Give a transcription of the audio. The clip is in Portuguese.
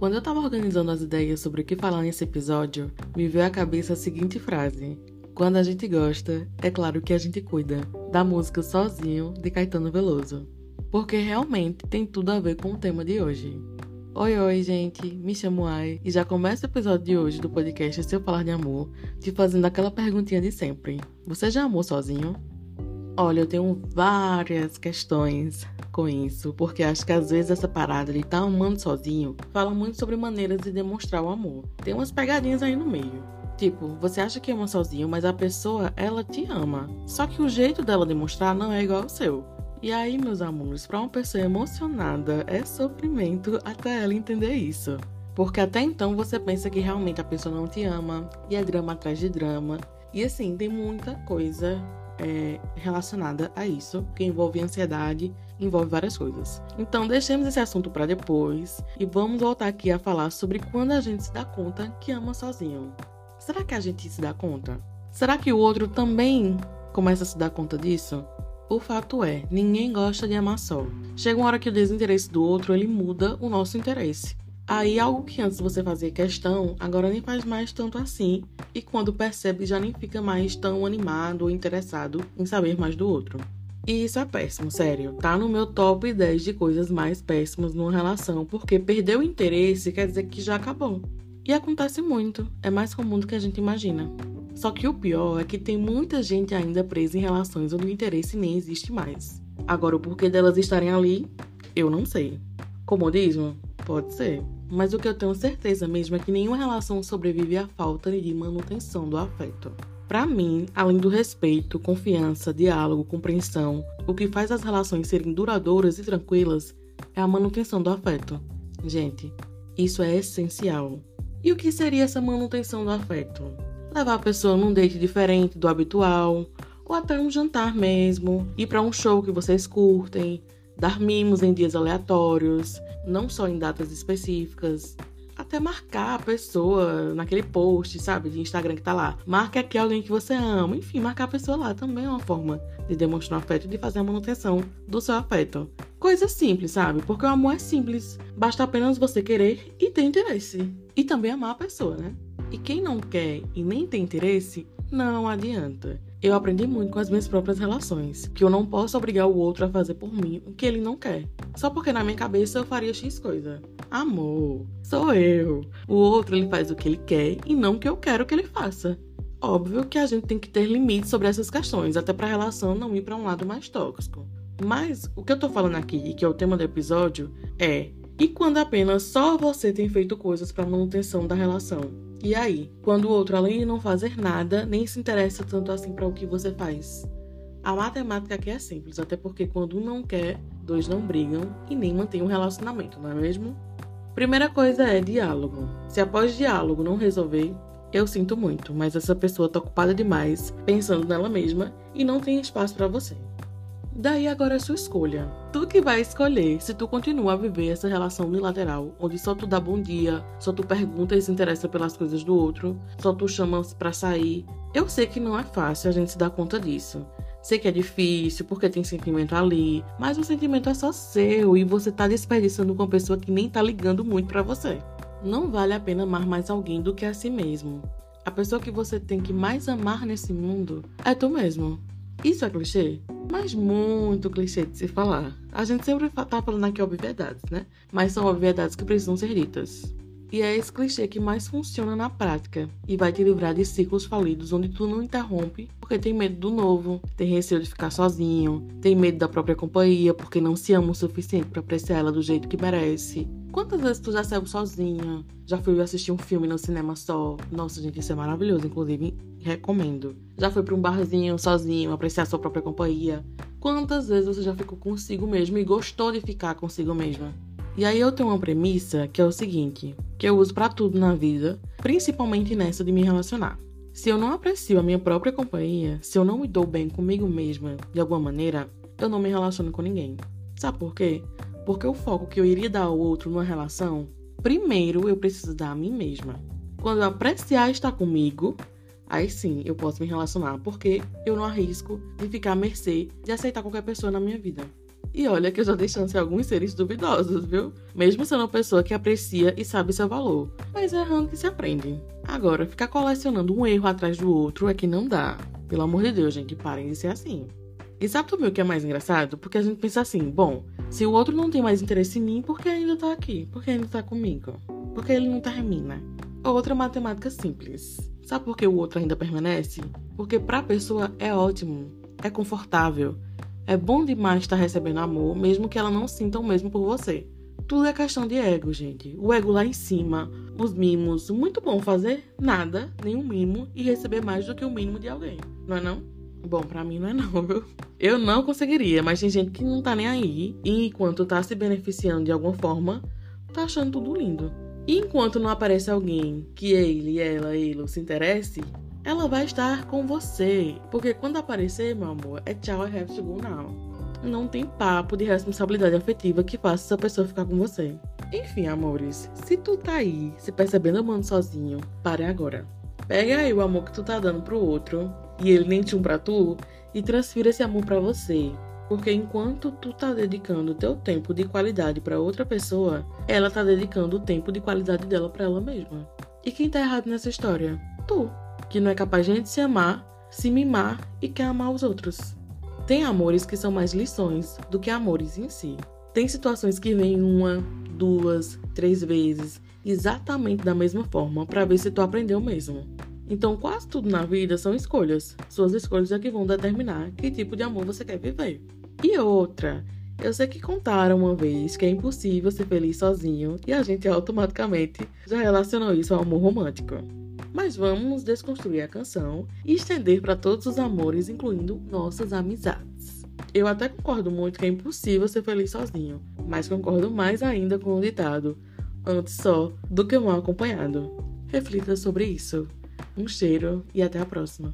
Quando eu tava organizando as ideias sobre o que falar nesse episódio, me veio à cabeça a seguinte frase: Quando a gente gosta, é claro que a gente cuida. Da música Sozinho, de Caetano Veloso. Porque realmente tem tudo a ver com o tema de hoje. Oi, oi, gente, me chamo Ai e já começa o episódio de hoje do podcast Se Eu Falar de Amor te fazendo aquela perguntinha de sempre: Você já amou sozinho? Olha, eu tenho várias questões com isso, porque acho que às vezes essa parada de estar tá amando sozinho fala muito sobre maneiras de demonstrar o amor. Tem umas pegadinhas aí no meio. Tipo, você acha que ama sozinho, mas a pessoa, ela te ama. Só que o jeito dela demonstrar não é igual ao seu. E aí, meus amores, para uma pessoa emocionada é sofrimento até ela entender isso. Porque até então você pensa que realmente a pessoa não te ama, e é drama atrás de drama. E assim, tem muita coisa é, relacionada a isso, que envolve ansiedade, envolve várias coisas. Então, deixemos esse assunto para depois e vamos voltar aqui a falar sobre quando a gente se dá conta que ama sozinho. Será que a gente se dá conta? Será que o outro também começa a se dar conta disso? O fato é, ninguém gosta de amar só. Chega uma hora que o desinteresse do outro ele muda o nosso interesse. Aí algo que antes você fazia questão, agora nem faz mais tanto assim, e quando percebe já nem fica mais tão animado ou interessado em saber mais do outro. E isso é péssimo, sério. Tá no meu top 10 de coisas mais péssimas numa relação, porque perder o interesse quer dizer que já acabou. E acontece muito, é mais comum do que a gente imagina. Só que o pior é que tem muita gente ainda presa em relações onde o interesse nem existe mais. Agora, o porquê delas estarem ali, eu não sei. Comodismo? Pode ser. Mas o que eu tenho certeza mesmo é que nenhuma relação sobrevive à falta de manutenção do afeto. Para mim, além do respeito, confiança, diálogo, compreensão, o que faz as relações serem duradouras e tranquilas é a manutenção do afeto. Gente, isso é essencial. E o que seria essa manutenção do afeto? Levar a pessoa num date diferente do habitual, ou até um jantar mesmo, ir para um show que vocês curtem, dar mimos em dias aleatórios, não só em datas específicas. Até marcar a pessoa naquele post, sabe, de Instagram que tá lá. Marque aqui alguém que você ama. Enfim, marcar a pessoa lá também é uma forma de demonstrar afeto e de fazer a manutenção do seu afeto. Coisa simples, sabe? Porque o amor é simples. Basta apenas você querer e ter interesse. E também amar a pessoa, né? E quem não quer e nem tem interesse, não adianta. Eu aprendi muito com as minhas próprias relações, que eu não posso obrigar o outro a fazer por mim o que ele não quer. Só porque na minha cabeça eu faria X coisa. Amor, sou eu. O outro ele faz o que ele quer e não o que eu quero que ele faça. Óbvio que a gente tem que ter limites sobre essas questões, até para a relação não ir para um lado mais tóxico. Mas o que eu tô falando aqui, que é o tema do episódio, é e quando apenas só você tem feito coisas para manutenção da relação? E aí, quando o outro, além de não fazer nada, nem se interessa tanto assim para o que você faz? A matemática aqui é simples, até porque quando um não quer, dois não brigam e nem mantêm um relacionamento, não é mesmo? Primeira coisa é diálogo. Se após diálogo não resolver, eu sinto muito, mas essa pessoa tá ocupada demais, pensando nela mesma e não tem espaço para você. Daí agora é sua escolha. Tu que vai escolher se tu continua a viver essa relação unilateral, onde só tu dá bom dia, só tu pergunta e se interessa pelas coisas do outro, só tu chama para sair. Eu sei que não é fácil a gente se dar conta disso. Sei que é difícil porque tem sentimento ali, mas o sentimento é só seu e você tá desperdiçando com uma pessoa que nem tá ligando muito para você. Não vale a pena amar mais alguém do que a si mesmo. A pessoa que você tem que mais amar nesse mundo é tu mesmo. Isso é clichê? Mas muito clichê de se falar. A gente sempre tá falando aqui obviedades, né? Mas são obviedades que precisam ser ditas. E é esse clichê que mais funciona na prática e vai te livrar de ciclos falidos onde tu não interrompe porque tem medo do novo, tem receio de ficar sozinho, tem medo da própria companhia porque não se ama o suficiente para apreciar ela do jeito que merece. Quantas vezes tu já saiu sozinha? Já foi assistir um filme no cinema só? Nossa, gente, isso é maravilhoso, inclusive recomendo. Já foi para um barzinho sozinho, apreciar sua própria companhia? Quantas vezes você já ficou consigo mesmo e gostou de ficar consigo mesma? E aí eu tenho uma premissa que é o seguinte, que eu uso para tudo na vida, principalmente nessa de me relacionar. Se eu não aprecio a minha própria companhia, se eu não me dou bem comigo mesma de alguma maneira, eu não me relaciono com ninguém. Sabe por quê? Porque o foco que eu iria dar ao outro numa relação, primeiro eu preciso dar a mim mesma. Quando eu apreciar estar comigo, aí sim eu posso me relacionar, porque eu não arrisco de ficar à mercê de aceitar qualquer pessoa na minha vida. E olha que eu já dei chance a alguns seres duvidosos, viu? Mesmo sendo uma pessoa que aprecia e sabe seu valor. Mas é errando que se aprende. Agora, ficar colecionando um erro atrás do outro é que não dá. Pelo amor de Deus, gente, parem de ser assim. E sabe também o que é mais engraçado? Porque a gente pensa assim, bom, se o outro não tem mais interesse em mim, por que ainda tá aqui? Por que ainda tá comigo? Por que ele não termina? Outra matemática simples. Sabe por que o outro ainda permanece? Porque pra pessoa é ótimo, é confortável, é bom demais estar recebendo amor, mesmo que ela não sinta o mesmo por você. Tudo é questão de ego, gente. O ego lá em cima, os mimos. Muito bom fazer nada, nenhum mimo, e receber mais do que o mínimo de alguém, não é não? Bom, pra mim não é não, viu? Eu não conseguiria, mas tem gente que não tá nem aí e enquanto tá se beneficiando de alguma forma, tá achando tudo lindo. E enquanto não aparece alguém que ele, ela, ele se interesse, ela vai estar com você. Porque quando aparecer, meu amor, é tchau, I have to go now. Não tem papo de responsabilidade afetiva que faça essa pessoa ficar com você. Enfim, amores, se tu tá aí se percebendo amando sozinho, pare agora. Pega aí o amor que tu tá dando pro outro e ele nem tinha um pra tu e transfira esse amor para você. Porque enquanto tu tá dedicando teu tempo de qualidade para outra pessoa, ela tá dedicando o tempo de qualidade dela para ela mesma. E quem tá errado nessa história? Tu, que não é capaz de se amar, se mimar e quer amar os outros. Tem amores que são mais lições do que amores em si. Tem situações que vêm uma, duas, três vezes, exatamente da mesma forma, para ver se tu aprendeu mesmo. Então, quase tudo na vida são escolhas. Suas escolhas é que vão determinar que tipo de amor você quer viver. E outra, eu sei que contaram uma vez que é impossível ser feliz sozinho e a gente automaticamente já relacionou isso ao amor romântico. Mas vamos desconstruir a canção e estender para todos os amores, incluindo nossas amizades. Eu até concordo muito que é impossível ser feliz sozinho, mas concordo mais ainda com o ditado: antes só do que mal acompanhado. Reflita sobre isso. Um cheiro e até a próxima.